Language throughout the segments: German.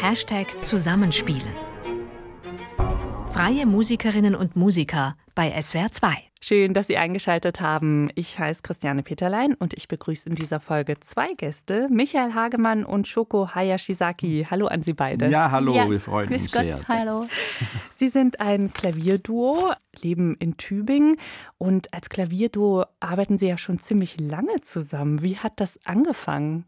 Hashtag Zusammenspielen. Freie Musikerinnen und Musiker bei SWR 2. Schön, dass Sie eingeschaltet haben. Ich heiße Christiane Peterlein und ich begrüße in dieser Folge zwei Gäste, Michael Hagemann und Shoko Hayashizaki. Hallo an Sie beide. Ja, hallo, ja, wir freuen uns Gott, sehr. Hallo. Sie sind ein Klavierduo, leben in Tübingen und als Klavierduo arbeiten Sie ja schon ziemlich lange zusammen. Wie hat das angefangen?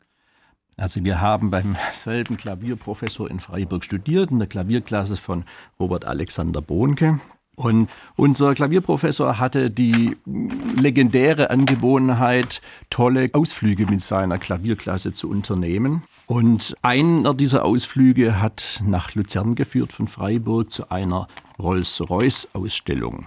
Also wir haben beim selben Klavierprofessor in Freiburg studiert, in der Klavierklasse von Robert Alexander Bohnke. Und unser Klavierprofessor hatte die legendäre Angewohnheit, tolle Ausflüge mit seiner Klavierklasse zu unternehmen. Und einer dieser Ausflüge hat nach Luzern geführt von Freiburg zu einer Rolls-Royce-Ausstellung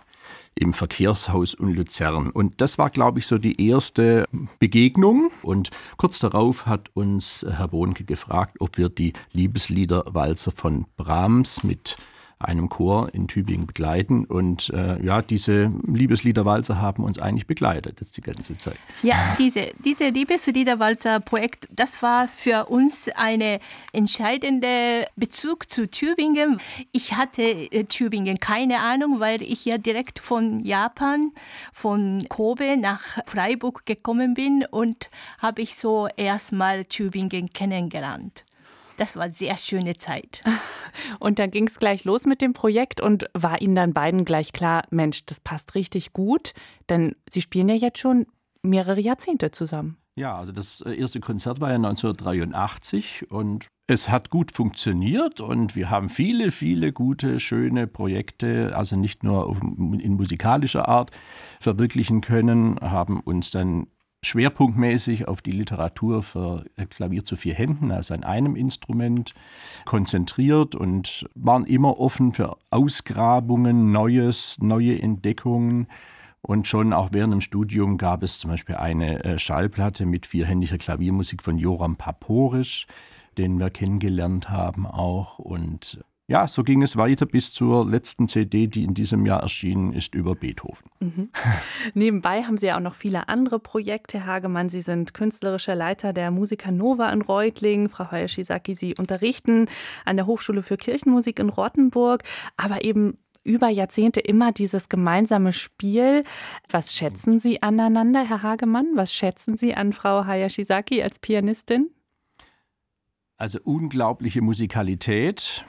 im Verkehrshaus in Luzern. Und das war, glaube ich, so die erste Begegnung. Und kurz darauf hat uns Herr Bohnke gefragt, ob wir die Liebesliederwalzer von Brahms mit einem Chor in Tübingen begleiten. Und äh, ja, diese Liebesliederwalzer haben uns eigentlich begleitet jetzt die ganze Zeit. Ja, diese, diese Liebesliederwalzer-Projekt, das war für uns eine entscheidende Bezug zu Tübingen. Ich hatte äh, Tübingen keine Ahnung, weil ich ja direkt von Japan, von Kobe nach Freiburg gekommen bin und habe ich so erstmal Tübingen kennengelernt. Das war eine sehr schöne Zeit. Und dann ging es gleich los mit dem Projekt und war Ihnen dann beiden gleich klar, Mensch, das passt richtig gut, denn Sie spielen ja jetzt schon mehrere Jahrzehnte zusammen. Ja, also das äh, erste Konzert war ja 1983 und es hat gut funktioniert und wir haben viele, viele gute, schöne Projekte, also nicht nur in musikalischer Art verwirklichen können, haben uns dann schwerpunktmäßig auf die Literatur für Klavier zu vier Händen, also an einem Instrument, konzentriert und waren immer offen für Ausgrabungen, Neues, neue Entdeckungen. Und schon auch während dem Studium gab es zum Beispiel eine äh, Schallplatte mit vierhändiger Klaviermusik von Joram Paporisch, den wir kennengelernt haben auch. Und ja, so ging es weiter bis zur letzten CD, die in diesem Jahr erschienen ist, über Beethoven. Mhm. Nebenbei haben Sie ja auch noch viele andere Projekte, Herr Hagemann. Sie sind künstlerischer Leiter der Musiker Nova in Reutlingen. Frau Hayashizaki, Sie unterrichten an der Hochschule für Kirchenmusik in Rottenburg, aber eben über Jahrzehnte immer dieses gemeinsame Spiel. Was schätzen Sie aneinander, Herr Hagemann? Was schätzen Sie an Frau Hayashizaki als Pianistin? Also unglaubliche Musikalität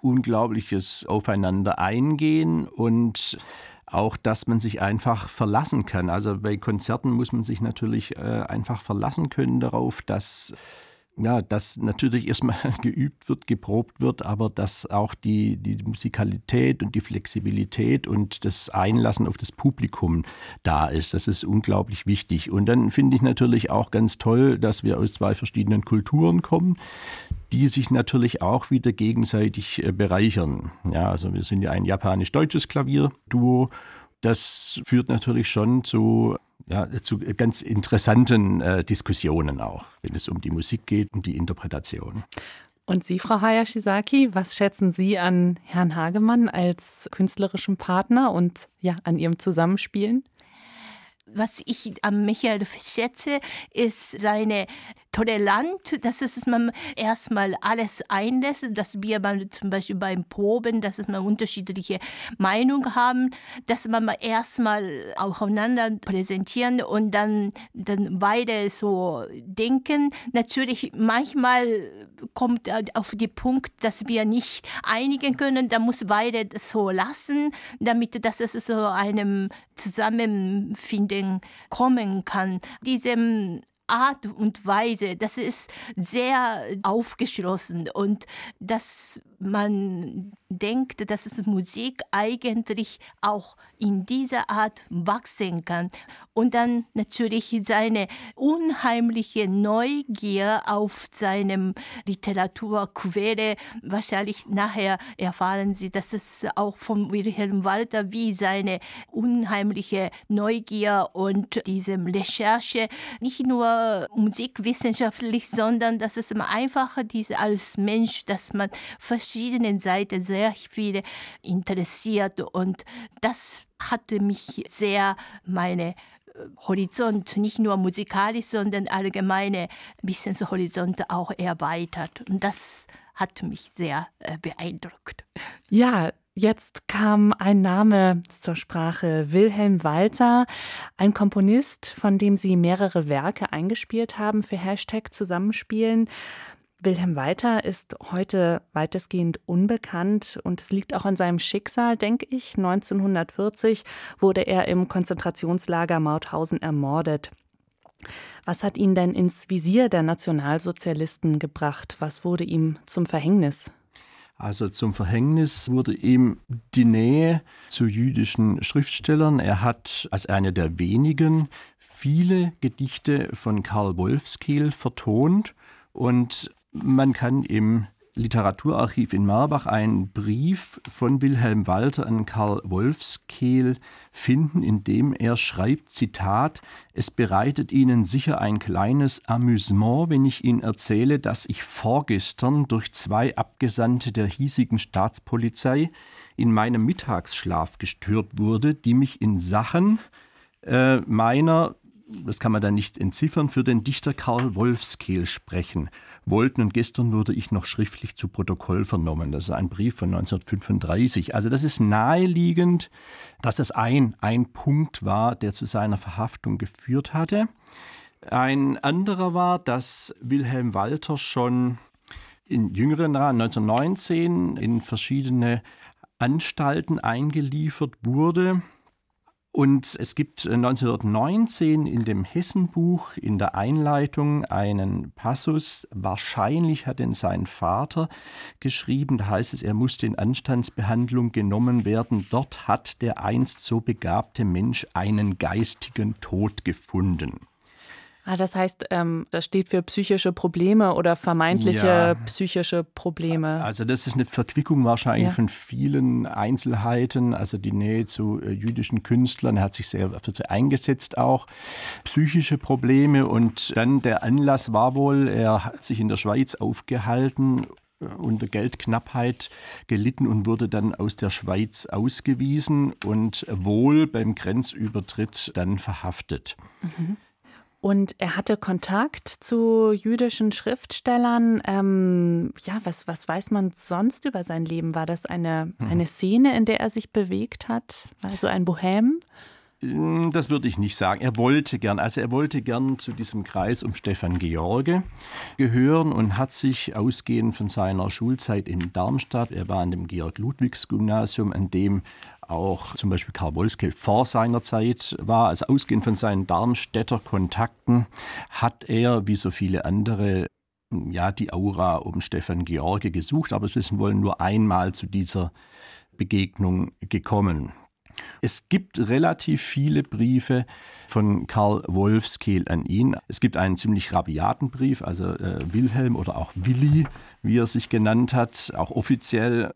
unglaubliches Aufeinander eingehen und auch, dass man sich einfach verlassen kann. Also bei Konzerten muss man sich natürlich äh, einfach verlassen können darauf, dass ja, dass natürlich erstmal geübt wird, geprobt wird, aber dass auch die, die Musikalität und die Flexibilität und das Einlassen auf das Publikum da ist. Das ist unglaublich wichtig. Und dann finde ich natürlich auch ganz toll, dass wir aus zwei verschiedenen Kulturen kommen, die sich natürlich auch wieder gegenseitig äh, bereichern. Ja, also wir sind ja ein japanisch-deutsches Klavierduo. Das führt natürlich schon zu ja, zu ganz interessanten äh, Diskussionen auch, wenn es um die Musik geht, um die Interpretation. Und Sie, Frau Hayashizaki, was schätzen Sie an Herrn Hagemann als künstlerischen Partner und ja, an Ihrem Zusammenspielen? Was ich am Michael schätze, ist seine tolerant, dass es man erstmal alles einlässt, dass wir beim, zum Beispiel beim Proben, dass es man unterschiedliche Meinungen haben, dass man erstmal aufeinander präsentieren und dann, dann beide so denken. Natürlich, manchmal kommt auf den Punkt, dass wir nicht einigen können, da muss beide so lassen, damit dass es so einem Zusammenfinden kommen kann. Diesem Art und Weise, das ist sehr aufgeschlossen und dass man denkt, dass Musik eigentlich auch in dieser Art wachsen kann. Und dann natürlich seine unheimliche Neugier auf seinem Literaturquelle. Wahrscheinlich nachher erfahren Sie, dass es auch von Wilhelm Walter wie seine unheimliche Neugier und diese Recherche nicht nur musikwissenschaftlich, sondern dass es einfach diese als Mensch, dass man verschiedenen Seiten sehr viele interessiert und das hatte mich sehr meine Horizont, nicht nur musikalisch, sondern allgemeine Wissenshorizont auch erweitert. Und das hat mich sehr äh, beeindruckt. Ja, Jetzt kam ein Name zur Sprache, Wilhelm Walter, ein Komponist, von dem Sie mehrere Werke eingespielt haben für Hashtag Zusammenspielen. Wilhelm Walter ist heute weitestgehend unbekannt und es liegt auch an seinem Schicksal, denke ich. 1940 wurde er im Konzentrationslager Mauthausen ermordet. Was hat ihn denn ins Visier der Nationalsozialisten gebracht? Was wurde ihm zum Verhängnis? Also zum Verhängnis wurde ihm die Nähe zu jüdischen Schriftstellern. Er hat als einer der wenigen viele Gedichte von Karl Wolfskehl vertont und man kann im Literaturarchiv in Marbach einen Brief von Wilhelm Walter an Karl Wolfskehl finden, in dem er schreibt, Zitat, es bereitet Ihnen sicher ein kleines Amüsement, wenn ich Ihnen erzähle, dass ich vorgestern durch zwei Abgesandte der hiesigen Staatspolizei in meinem Mittagsschlaf gestört wurde, die mich in Sachen äh, meiner das kann man dann nicht entziffern, für den Dichter Karl Wolfskehl sprechen wollten. Und gestern wurde ich noch schriftlich zu Protokoll vernommen. Das ist ein Brief von 1935. Also das ist naheliegend, dass das ein, ein Punkt war, der zu seiner Verhaftung geführt hatte. Ein anderer war, dass Wilhelm Walter schon in jüngeren Jahren, 1919, in verschiedene Anstalten eingeliefert wurde. Und es gibt 1919 in dem Hessenbuch in der Einleitung einen Passus, wahrscheinlich hat ihn sein Vater geschrieben, da heißt es, er musste in Anstandsbehandlung genommen werden, dort hat der einst so begabte Mensch einen geistigen Tod gefunden. Ah, das heißt, ähm, das steht für psychische Probleme oder vermeintliche ja. psychische Probleme. Also das ist eine Verquickung wahrscheinlich ja. von vielen Einzelheiten, also die Nähe zu äh, jüdischen Künstlern, er hat sich sehr für sie eingesetzt auch, psychische Probleme und dann der Anlass war wohl, er hat sich in der Schweiz aufgehalten äh, unter Geldknappheit gelitten und wurde dann aus der Schweiz ausgewiesen und wohl beim Grenzübertritt dann verhaftet. Mhm. Und er hatte Kontakt zu jüdischen Schriftstellern. Ähm, ja, was, was weiß man sonst über sein Leben? War das eine, mhm. eine Szene, in der er sich bewegt hat? Also ein Bohem? Hm, das würde ich nicht sagen. Er wollte gern, also er wollte gern zu diesem Kreis um Stefan George gehören und hat sich ausgehend von seiner Schulzeit in Darmstadt, er war an dem Georg-Ludwigs-Gymnasium, an dem auch zum Beispiel Karl Wolfskehl vor seiner Zeit war. Also ausgehend von seinen Darmstädter Kontakten hat er, wie so viele andere, ja, die Aura um Stefan George gesucht, aber es ist wohl nur einmal zu dieser Begegnung gekommen. Es gibt relativ viele Briefe von Karl Wolfskehl an ihn. Es gibt einen ziemlich rabiaten Brief, also äh, Wilhelm oder auch Willi, wie er sich genannt hat, auch offiziell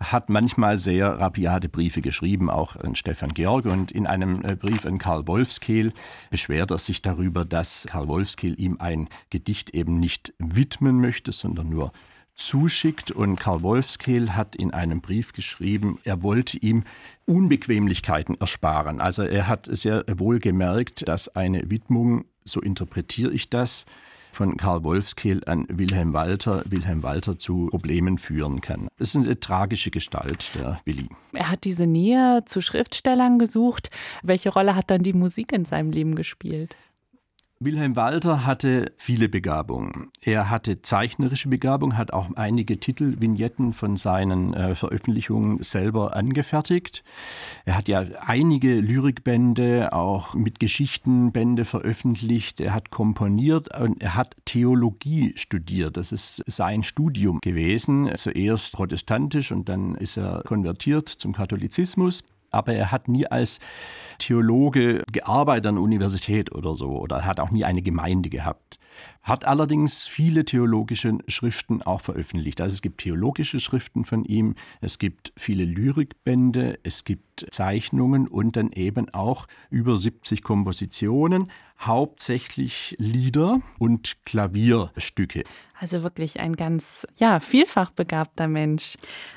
hat manchmal sehr rabiate Briefe geschrieben, auch an Stefan Georg. Und in einem äh, Brief an Karl Wolfskehl beschwert er sich darüber, dass Karl Wolfskehl ihm ein Gedicht eben nicht widmen möchte, sondern nur zuschickt. Und Karl Wolfskehl hat in einem Brief geschrieben, er wollte ihm Unbequemlichkeiten ersparen. Also er hat sehr wohl gemerkt, dass eine Widmung, so interpretiere ich das, von Karl Wolfskehl an Wilhelm Walter, Wilhelm Walter zu Problemen führen kann. Das ist eine tragische Gestalt, der Willi. Er hat diese Nähe zu Schriftstellern gesucht. Welche Rolle hat dann die Musik in seinem Leben gespielt? Wilhelm Walter hatte viele Begabungen. Er hatte zeichnerische Begabung, hat auch einige Titelvignetten von seinen äh, Veröffentlichungen selber angefertigt. Er hat ja einige Lyrikbände, auch mit Geschichtenbände veröffentlicht. Er hat komponiert und er hat Theologie studiert. Das ist sein Studium gewesen. Zuerst protestantisch und dann ist er konvertiert zum Katholizismus aber er hat nie als Theologe gearbeitet an der Universität oder so oder hat auch nie eine Gemeinde gehabt. Hat allerdings viele theologische Schriften auch veröffentlicht. Also es gibt theologische Schriften von ihm, es gibt viele Lyrikbände, es gibt Zeichnungen und dann eben auch über 70 Kompositionen, hauptsächlich Lieder und Klavierstücke. Also wirklich ein ganz, ja, vielfach begabter Mensch.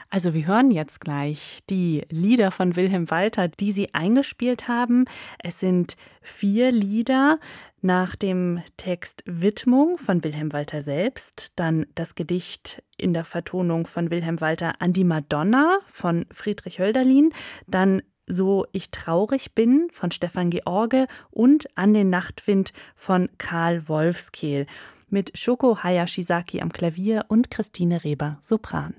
Also wir hören jetzt gleich die Lieder von Wilhelm Walter, die Sie eingespielt haben. Es sind vier Lieder nach dem Text Widmung von Wilhelm Walter selbst, dann das Gedicht in der Vertonung von Wilhelm Walter an die Madonna von Friedrich Hölderlin, dann So ich traurig bin von Stefan George und An den Nachtwind von Karl Wolfskehl mit Shoko Hayashizaki am Klavier und Christine Reber Sopran.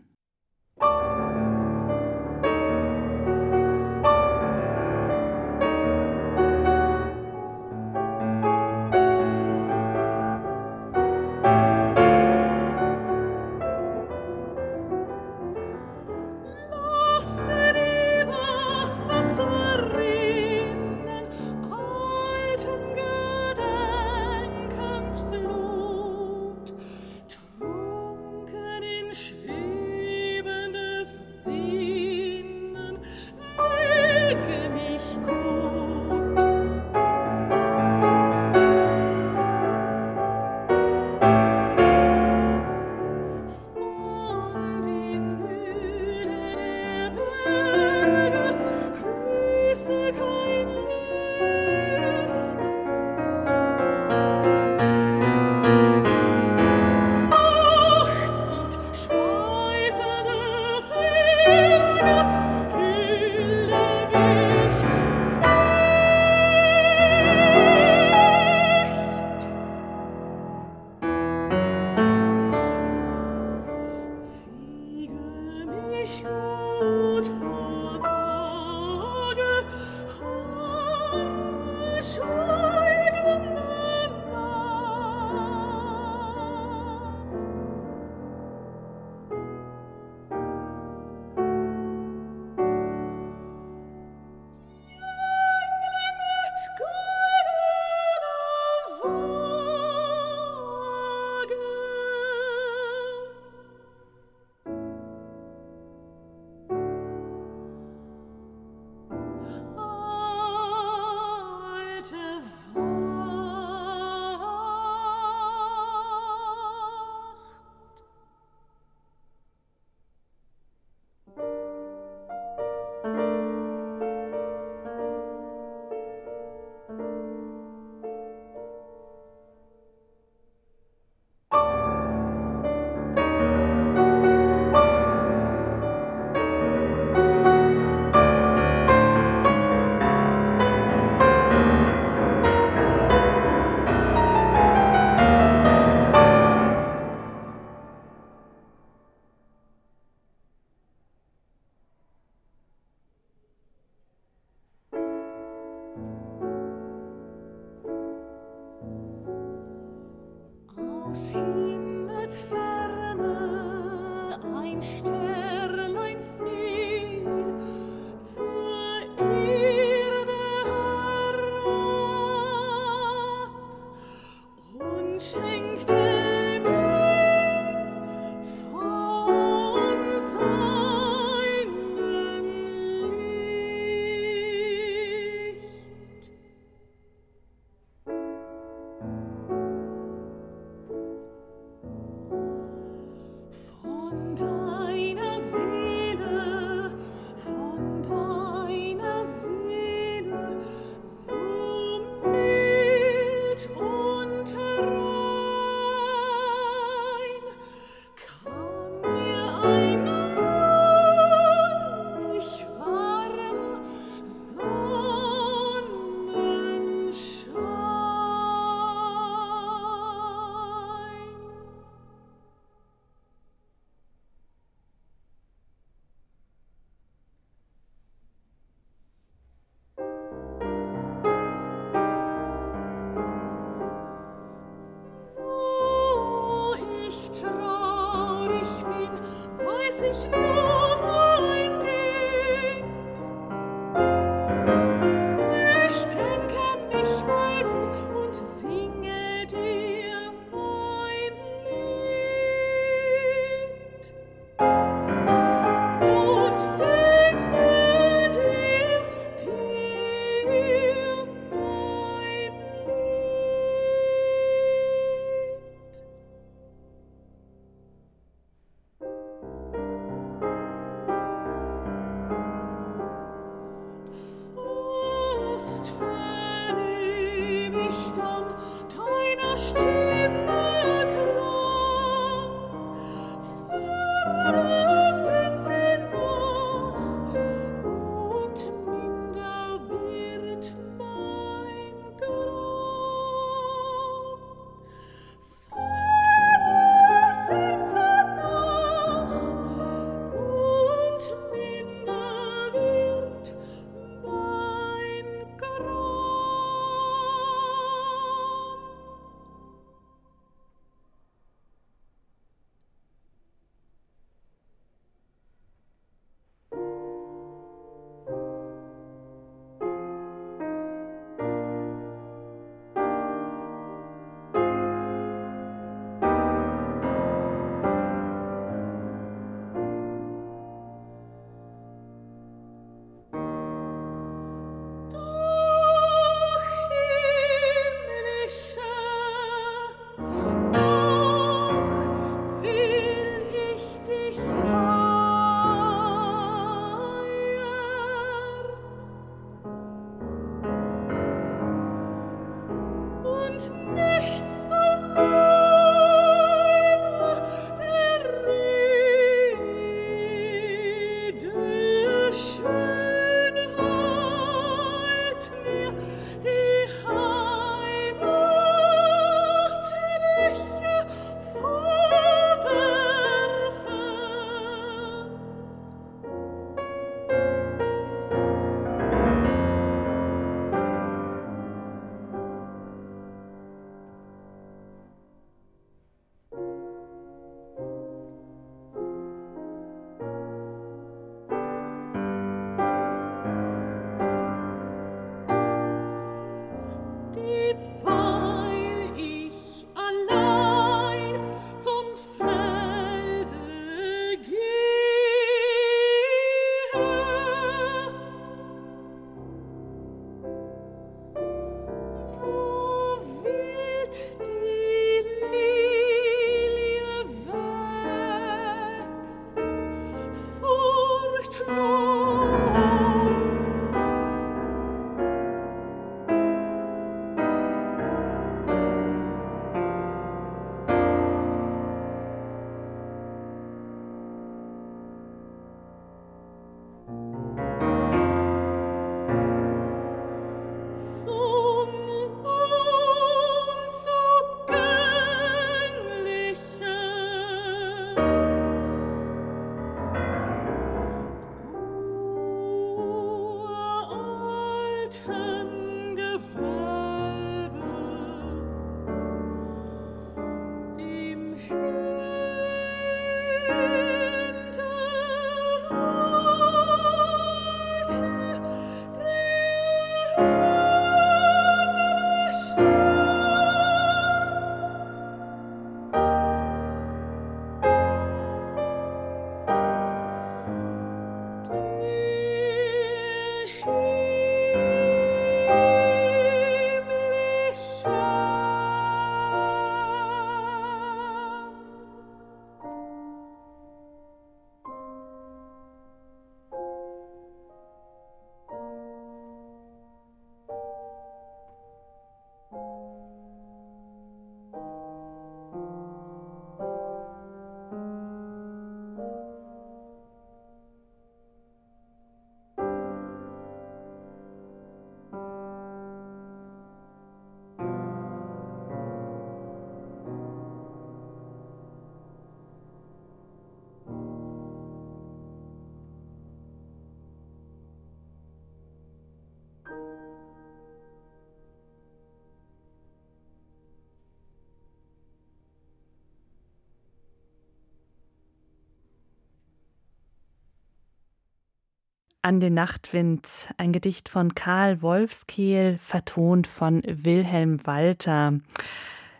An den Nachtwind, ein Gedicht von Karl Wolfskehl, vertont von Wilhelm Walter.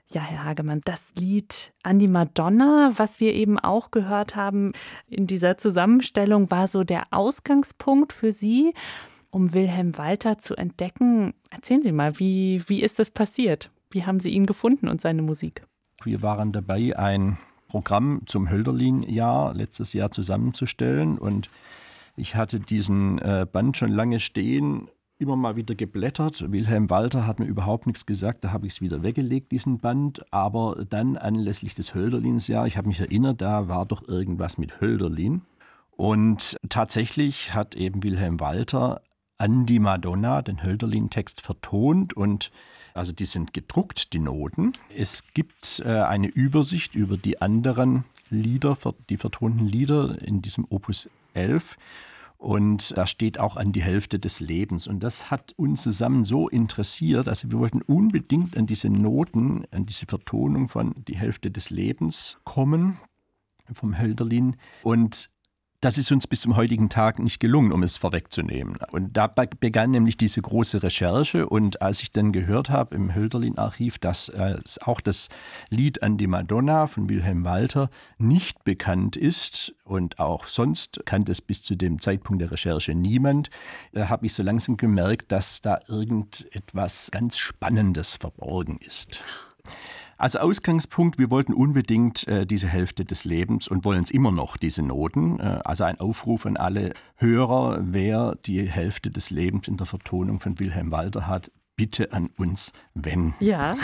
Ja, Herr Hagemann, das Lied an die Madonna, was wir eben auch gehört haben in dieser Zusammenstellung, war so der Ausgangspunkt für Sie, um Wilhelm Walter zu entdecken. Erzählen Sie mal, wie, wie ist das passiert? Wie haben Sie ihn gefunden und seine Musik? Wir waren dabei, ein Programm zum Hölderlin-Jahr letztes Jahr zusammenzustellen und ich hatte diesen äh, Band schon lange stehen immer mal wieder geblättert. Wilhelm Walter hat mir überhaupt nichts gesagt, da habe ich es wieder weggelegt, diesen Band. Aber dann anlässlich des Hölderlins-Jahr, ich habe mich erinnert, da war doch irgendwas mit Hölderlin. Und tatsächlich hat eben Wilhelm Walter an die Madonna den Hölderlin-Text vertont und also die sind gedruckt, die Noten. Es gibt äh, eine Übersicht über die anderen Lieder, die vertonten Lieder in diesem Opus 11. Und da steht auch an die Hälfte des Lebens. Und das hat uns zusammen so interessiert. Also wir wollten unbedingt an diese Noten, an diese Vertonung von die Hälfte des Lebens kommen vom Hölderlin. Und das ist uns bis zum heutigen Tag nicht gelungen, um es vorwegzunehmen. Und da begann nämlich diese große Recherche. Und als ich dann gehört habe im Hölderlin-Archiv, dass äh, auch das Lied an die Madonna von Wilhelm Walter nicht bekannt ist und auch sonst kannte es bis zu dem Zeitpunkt der Recherche niemand, da habe ich so langsam gemerkt, dass da irgendetwas ganz Spannendes verborgen ist. Also Ausgangspunkt, wir wollten unbedingt äh, diese Hälfte des Lebens und wollen es immer noch, diese Noten. Äh, also ein Aufruf an alle Hörer, wer die Hälfte des Lebens in der Vertonung von Wilhelm Walter hat, bitte an uns wenden. Ja.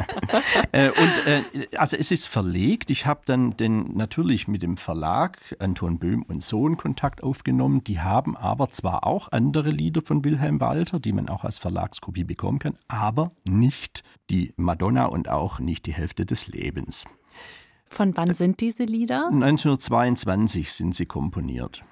äh, und äh, also es ist verlegt. Ich habe dann den, natürlich mit dem Verlag Anton Böhm und Sohn Kontakt aufgenommen. Die haben aber zwar auch andere Lieder von Wilhelm Walter, die man auch als Verlagskopie bekommen kann, aber nicht die Madonna und auch nicht die Hälfte des Lebens. Von wann sind diese Lieder? 1922 sind sie komponiert.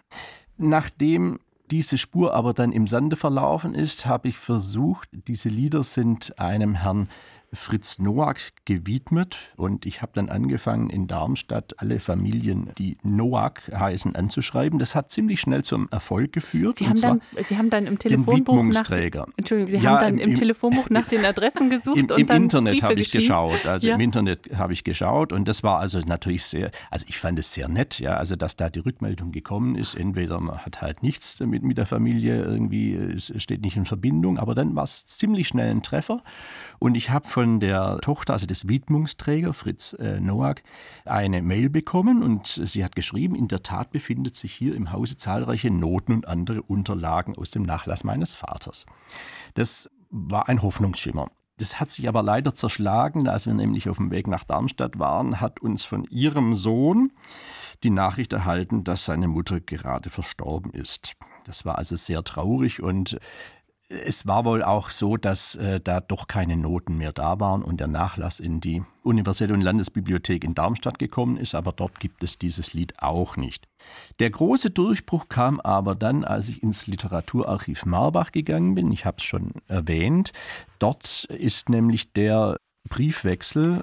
Nachdem diese Spur aber dann im Sande verlaufen ist, habe ich versucht, diese Lieder sind einem Herrn Fritz Noack gewidmet und ich habe dann angefangen in Darmstadt alle Familien, die Noack heißen, anzuschreiben. Das hat ziemlich schnell zum Erfolg geführt. Sie haben, dann, Sie haben dann im Telefonbuch nach, Entschuldigung, Sie ja, haben dann im, im, Telefonbuch nach den Adressen gesucht im, und im dann Internet habe ich geschaut. Also ja. im Internet habe ich geschaut und das war also natürlich sehr, also ich fand es sehr nett, ja, also dass da die Rückmeldung gekommen ist. Entweder man hat halt nichts damit mit der Familie irgendwie, es steht nicht in Verbindung, aber dann war es ziemlich schnell ein Treffer und ich habe von von der Tochter, also des Widmungsträgers Fritz äh, Noack, eine Mail bekommen und sie hat geschrieben, in der Tat befindet sich hier im Hause zahlreiche Noten und andere Unterlagen aus dem Nachlass meines Vaters. Das war ein Hoffnungsschimmer. Das hat sich aber leider zerschlagen, als wir nämlich auf dem Weg nach Darmstadt waren, hat uns von ihrem Sohn die Nachricht erhalten, dass seine Mutter gerade verstorben ist. Das war also sehr traurig und es war wohl auch so, dass äh, da doch keine Noten mehr da waren und der Nachlass in die Universelle und Landesbibliothek in Darmstadt gekommen ist, aber dort gibt es dieses Lied auch nicht. Der große Durchbruch kam aber dann, als ich ins Literaturarchiv Marbach gegangen bin. Ich habe es schon erwähnt. Dort ist nämlich der Briefwechsel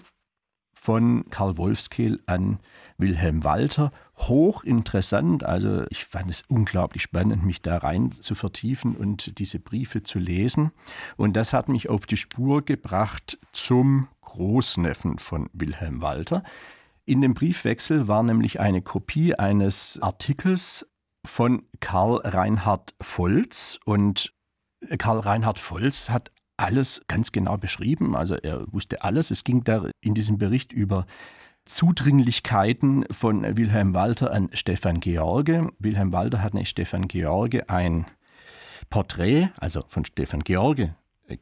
von Karl Wolfskehl an Wilhelm Walter. Hochinteressant, also ich fand es unglaublich spannend, mich da rein zu vertiefen und diese Briefe zu lesen. Und das hat mich auf die Spur gebracht zum Großneffen von Wilhelm Walter. In dem Briefwechsel war nämlich eine Kopie eines Artikels von Karl Reinhard Volz und Karl Reinhard Volz hat alles ganz genau beschrieben. Also er wusste alles. Es ging da in diesem Bericht über Zudringlichkeiten von Wilhelm Walter an Stefan George. Wilhelm Walter hat nicht Stefan George ein Porträt, also von Stefan George,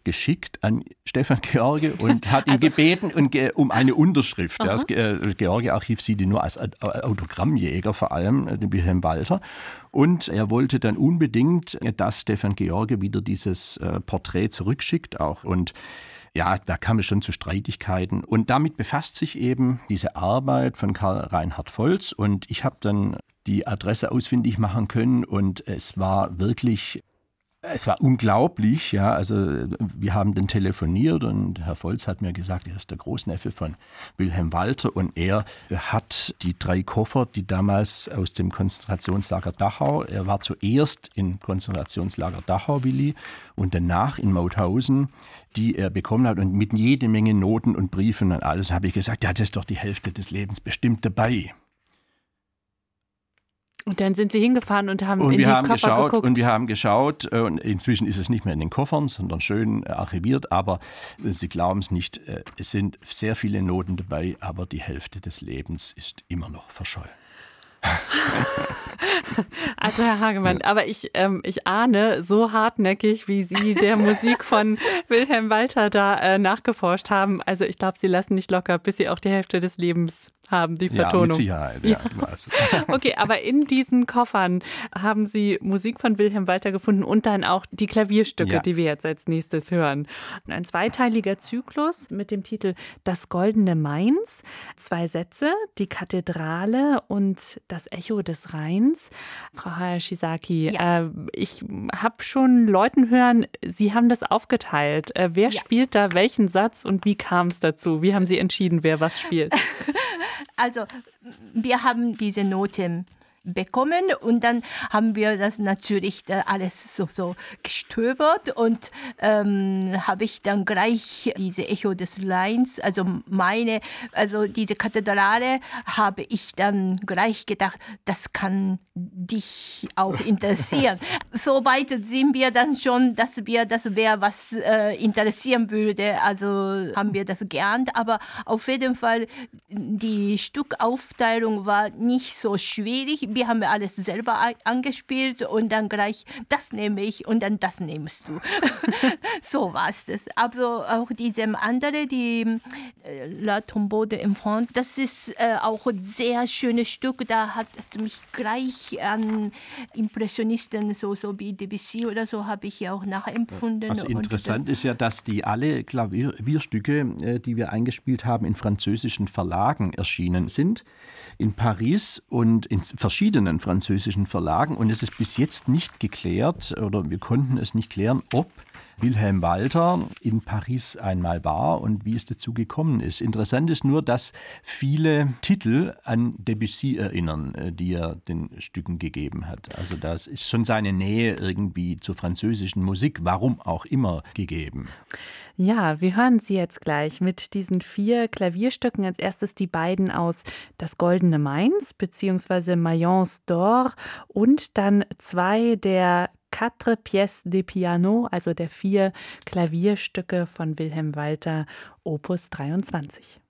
geschickt an Stefan George und hat ihn also, gebeten und um eine Unterschrift. Aha. Das äh, George-Archiv sieht ihn nur als Autogrammjäger, vor allem äh, den Wilhelm Walter. Und er wollte dann unbedingt, dass Stefan George wieder dieses äh, Porträt zurückschickt auch. Und ja, da kam es schon zu Streitigkeiten. Und damit befasst sich eben diese Arbeit von Karl Reinhard Volz. Und ich habe dann die Adresse ausfindig machen können und es war wirklich es war unglaublich, ja. Also wir haben dann telefoniert und Herr Volz hat mir gesagt, er ist der Großneffe von Wilhelm Walter und er hat die drei Koffer, die damals aus dem Konzentrationslager Dachau, er war zuerst im Konzentrationslager Dachau, Willi, und danach in Mauthausen, die er bekommen hat und mit jede Menge Noten und Briefen und alles, habe ich gesagt, ja, das ist doch die Hälfte des Lebens bestimmt dabei. Und dann sind sie hingefahren und haben und in die haben Koffer geschaut, geguckt. Und wir haben geschaut, äh, und inzwischen ist es nicht mehr in den Koffern, sondern schön äh, archiviert, aber Sie glauben es nicht, äh, es sind sehr viele Noten dabei, aber die Hälfte des Lebens ist immer noch verschollen. Also Herr Hagemann, aber ich, ähm, ich ahne, so hartnäckig, wie Sie der Musik von Wilhelm Walter da äh, nachgeforscht haben. Also ich glaube, Sie lassen nicht locker, bis Sie auch die Hälfte des Lebens haben, die Vertonung. Ja, mit Sicherheit. Ja, ja. okay, aber in diesen Koffern haben Sie Musik von Wilhelm Walter gefunden und dann auch die Klavierstücke, ja. die wir jetzt als nächstes hören. Ein zweiteiliger Zyklus mit dem Titel Das goldene Mainz. Zwei Sätze, die Kathedrale und das Echo des Rheins. Frau Hayashizaki, ja. äh, ich habe schon Leuten hören, Sie haben das aufgeteilt. Äh, wer ja. spielt da welchen Satz und wie kam es dazu? Wie haben Sie entschieden, wer was spielt? Also, wir haben diese Noten bekommen. Und dann haben wir das natürlich alles so, so gestöbert. Und ähm, habe ich dann gleich diese Echo des Lines, also meine, also diese Kathedrale habe ich dann gleich gedacht, das kann dich auch interessieren. Soweit sind wir dann schon, dass wir, das wäre was äh, interessieren würde, also haben wir das geahnt, aber auf jeden Fall die Stückaufteilung war nicht so schwierig wir haben alles selber angespielt und dann gleich, das nehme ich und dann das nimmst du. so war es das. Aber auch diesem andere, die äh, La Tombeau de Enfant, das ist äh, auch ein sehr schönes Stück. Da hat mich gleich an Impressionisten, so, so wie Debussy oder so, habe ich ja auch nachempfunden. Was interessant ist ja, dass die alle Klavierstücke, äh, die wir eingespielt haben, in französischen Verlagen erschienen sind. In Paris und in verschiedenen verschiedenen französischen Verlagen. Und es ist bis jetzt nicht geklärt oder wir konnten es nicht klären, ob Wilhelm Walter in Paris einmal war und wie es dazu gekommen ist. Interessant ist nur, dass viele Titel an Debussy erinnern, äh, die er den Stücken gegeben hat. Also das ist schon seine Nähe irgendwie zur französischen Musik, warum auch immer, gegeben. Ja, wir hören sie jetzt gleich mit diesen vier Klavierstücken. Als erstes die beiden aus Das Goldene Mainz bzw. Mayence d'Or und dann zwei der Quatre pièces de piano, also der vier Klavierstücke von Wilhelm Walter, Opus 23.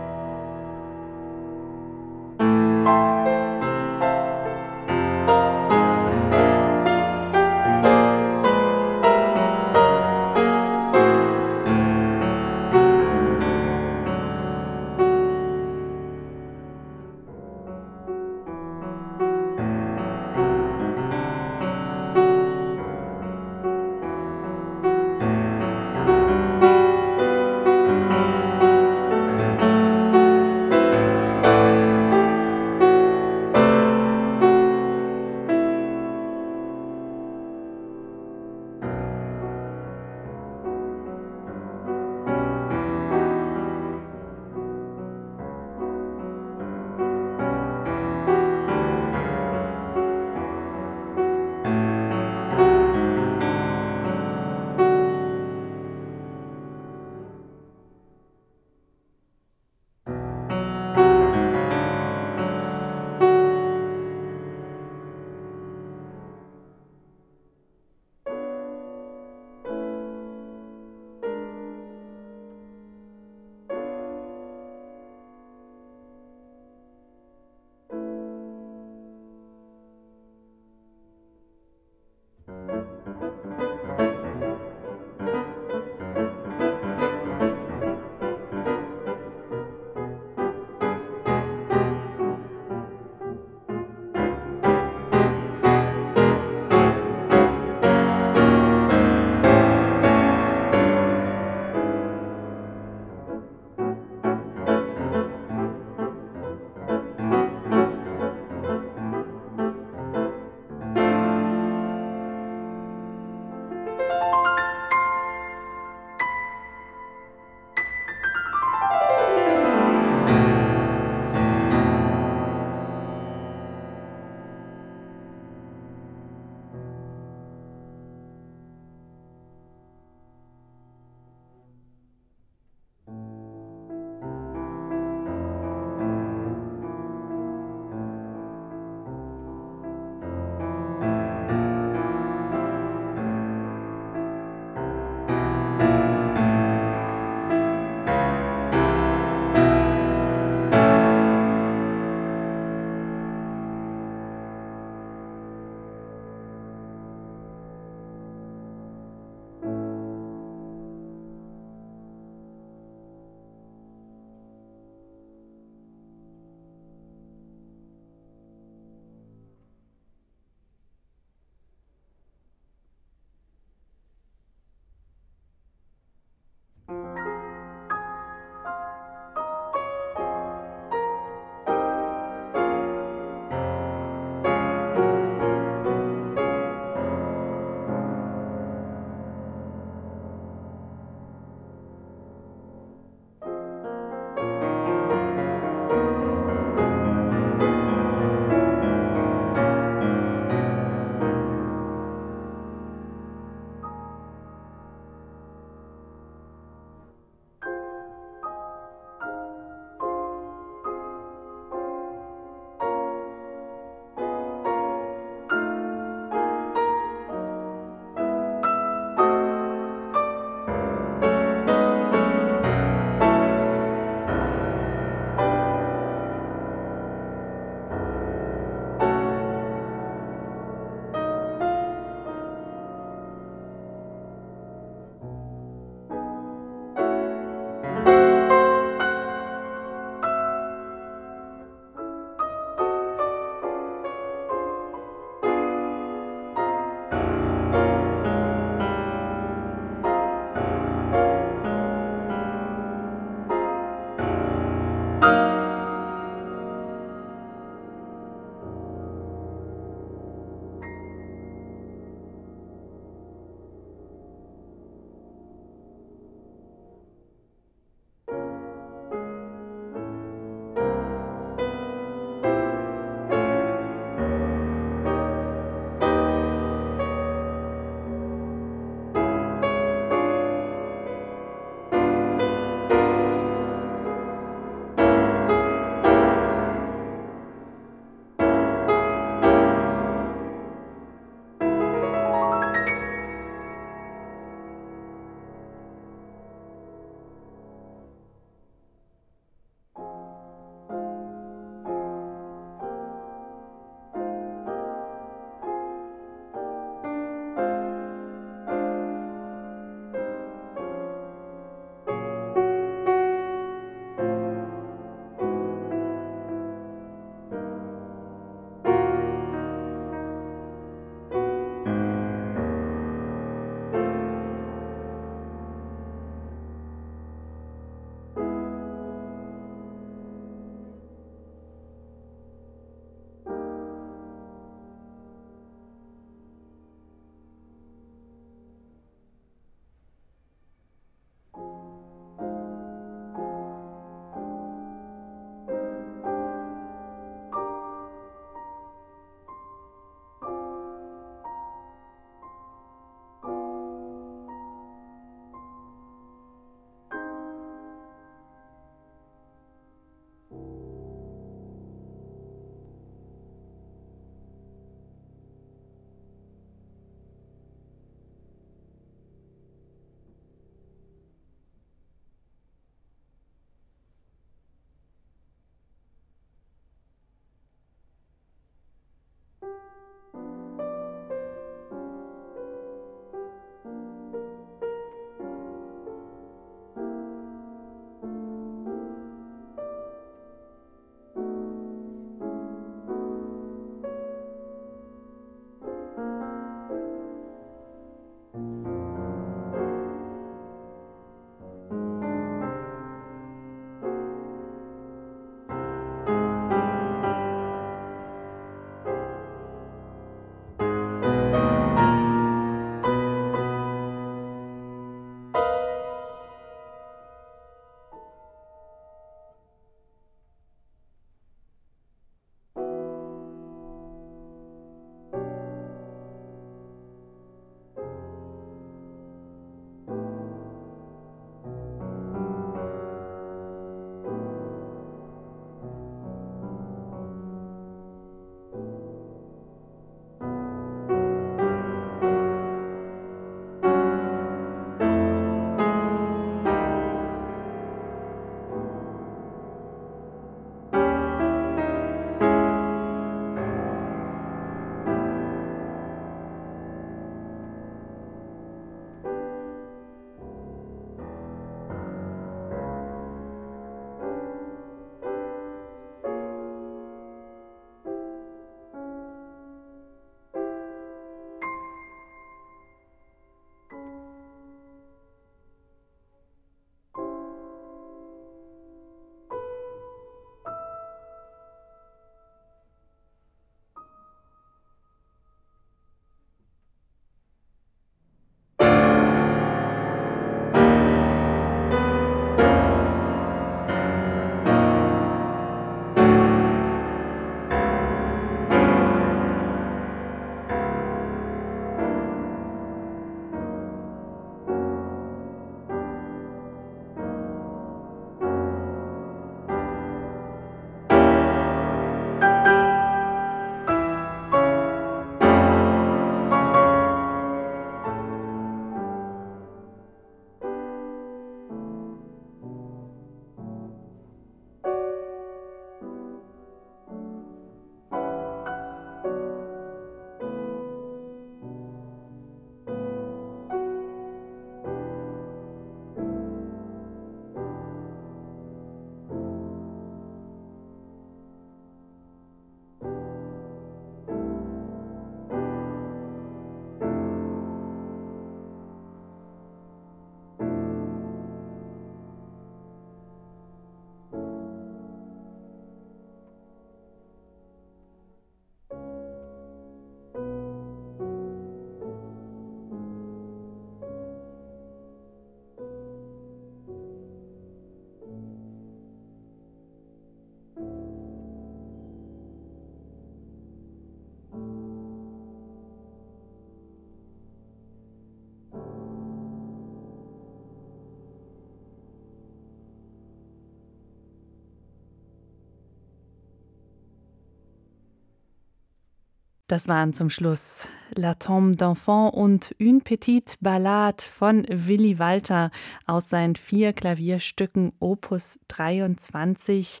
Das waren zum Schluss La Tombe d'Enfant und Une Petite Ballade von Willy Walter aus seinen vier Klavierstücken Opus 23.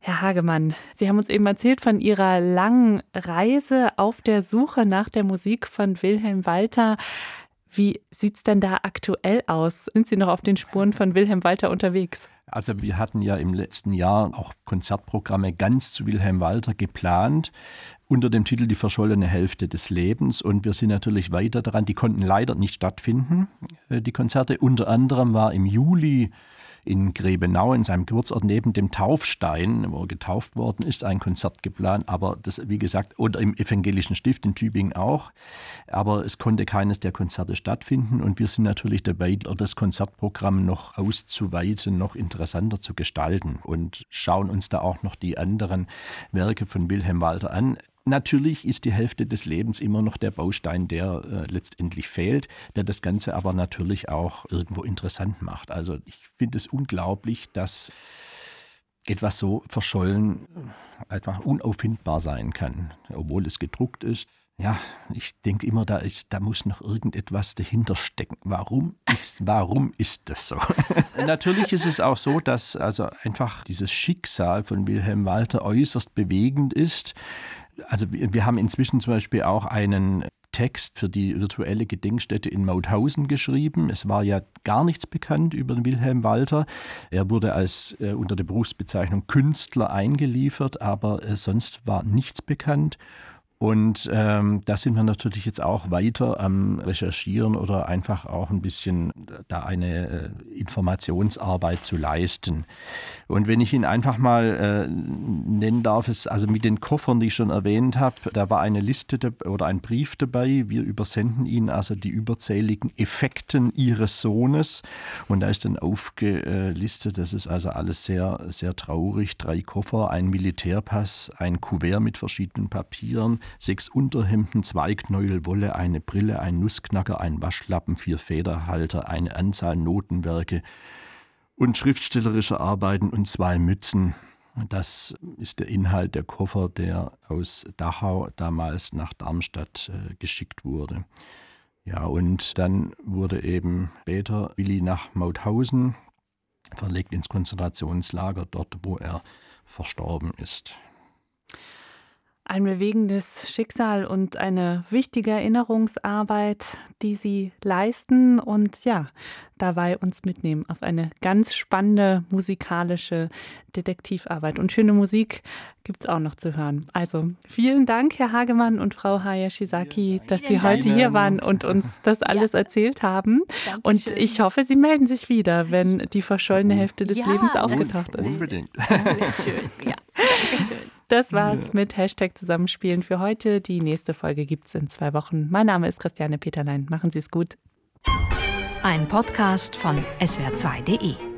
Herr Hagemann, Sie haben uns eben erzählt von Ihrer langen Reise auf der Suche nach der Musik von Wilhelm Walter. Wie sieht es denn da aktuell aus? Sind Sie noch auf den Spuren von Wilhelm Walter unterwegs? Also wir hatten ja im letzten Jahr auch Konzertprogramme ganz zu Wilhelm Walter geplant unter dem Titel Die verschollene Hälfte des Lebens. Und wir sind natürlich weiter daran. Die konnten leider nicht stattfinden, äh, die Konzerte. Unter anderem war im Juli in Grebenau, in seinem Geburtsort neben dem Taufstein, wo er getauft worden ist, ein Konzert geplant. Aber das, wie gesagt, oder im Evangelischen Stift in Tübingen auch. Aber es konnte keines der Konzerte stattfinden. Und wir sind natürlich dabei, das Konzertprogramm noch auszuweiten, noch interessanter zu gestalten und schauen uns da auch noch die anderen Werke von Wilhelm Walter an. Natürlich ist die Hälfte des Lebens immer noch der Baustein, der äh, letztendlich fehlt, der das Ganze aber natürlich auch irgendwo interessant macht. Also ich finde es unglaublich, dass etwas so verschollen äh, einfach unauffindbar sein kann, obwohl es gedruckt ist. Ja, ich denke immer, da, ist, da muss noch irgendetwas dahinter stecken. Warum ist, warum ist das so? Natürlich ist es auch so, dass also einfach dieses Schicksal von Wilhelm Walter äußerst bewegend ist also wir haben inzwischen zum Beispiel auch einen Text für die virtuelle Gedenkstätte in Mauthausen geschrieben. Es war ja gar nichts bekannt über Wilhelm Walter. Er wurde als äh, unter der Berufsbezeichnung Künstler eingeliefert, aber äh, sonst war nichts bekannt. Und ähm, da sind wir natürlich jetzt auch weiter am Recherchieren oder einfach auch ein bisschen da eine äh, Informationsarbeit zu leisten. Und wenn ich ihn einfach mal äh, nennen darf, ist also mit den Koffern, die ich schon erwähnt habe, da war eine Liste oder ein Brief dabei. Wir übersenden Ihnen also die überzähligen Effekten Ihres Sohnes. Und da ist dann aufgelistet, das ist also alles sehr, sehr traurig. Drei Koffer, ein Militärpass, ein Kuvert mit verschiedenen Papieren, sechs Unterhemden, zwei Knäuel Wolle, eine Brille, ein Nussknacker, ein Waschlappen, vier Federhalter, eine Anzahl Notenwerke und schriftstellerische Arbeiten und zwei Mützen. Das ist der Inhalt der Koffer, der aus Dachau damals nach Darmstadt äh, geschickt wurde. Ja, und dann wurde eben später Willi nach Mauthausen verlegt ins Konzentrationslager, dort wo er verstorben ist. Ein bewegendes Schicksal und eine wichtige Erinnerungsarbeit, die Sie leisten und ja, dabei uns mitnehmen auf eine ganz spannende musikalische Detektivarbeit. Und schöne Musik gibt es auch noch zu hören. Also vielen Dank, Herr Hagemann und Frau Hayashizaki, dass Sie heute hier waren und uns das alles ja. erzählt haben. Dankeschön. Und ich hoffe, Sie melden sich wieder, wenn die verschollene Hälfte des ja, Lebens aufgetaucht ist. Unbedingt. Das wäre schön. Ja, Dankeschön. Das war's mit Hashtag Zusammenspielen für heute. Die nächste Folge gibt's in zwei Wochen. Mein Name ist Christiane Peterlein. Machen Sie es gut. Ein Podcast von swr2.de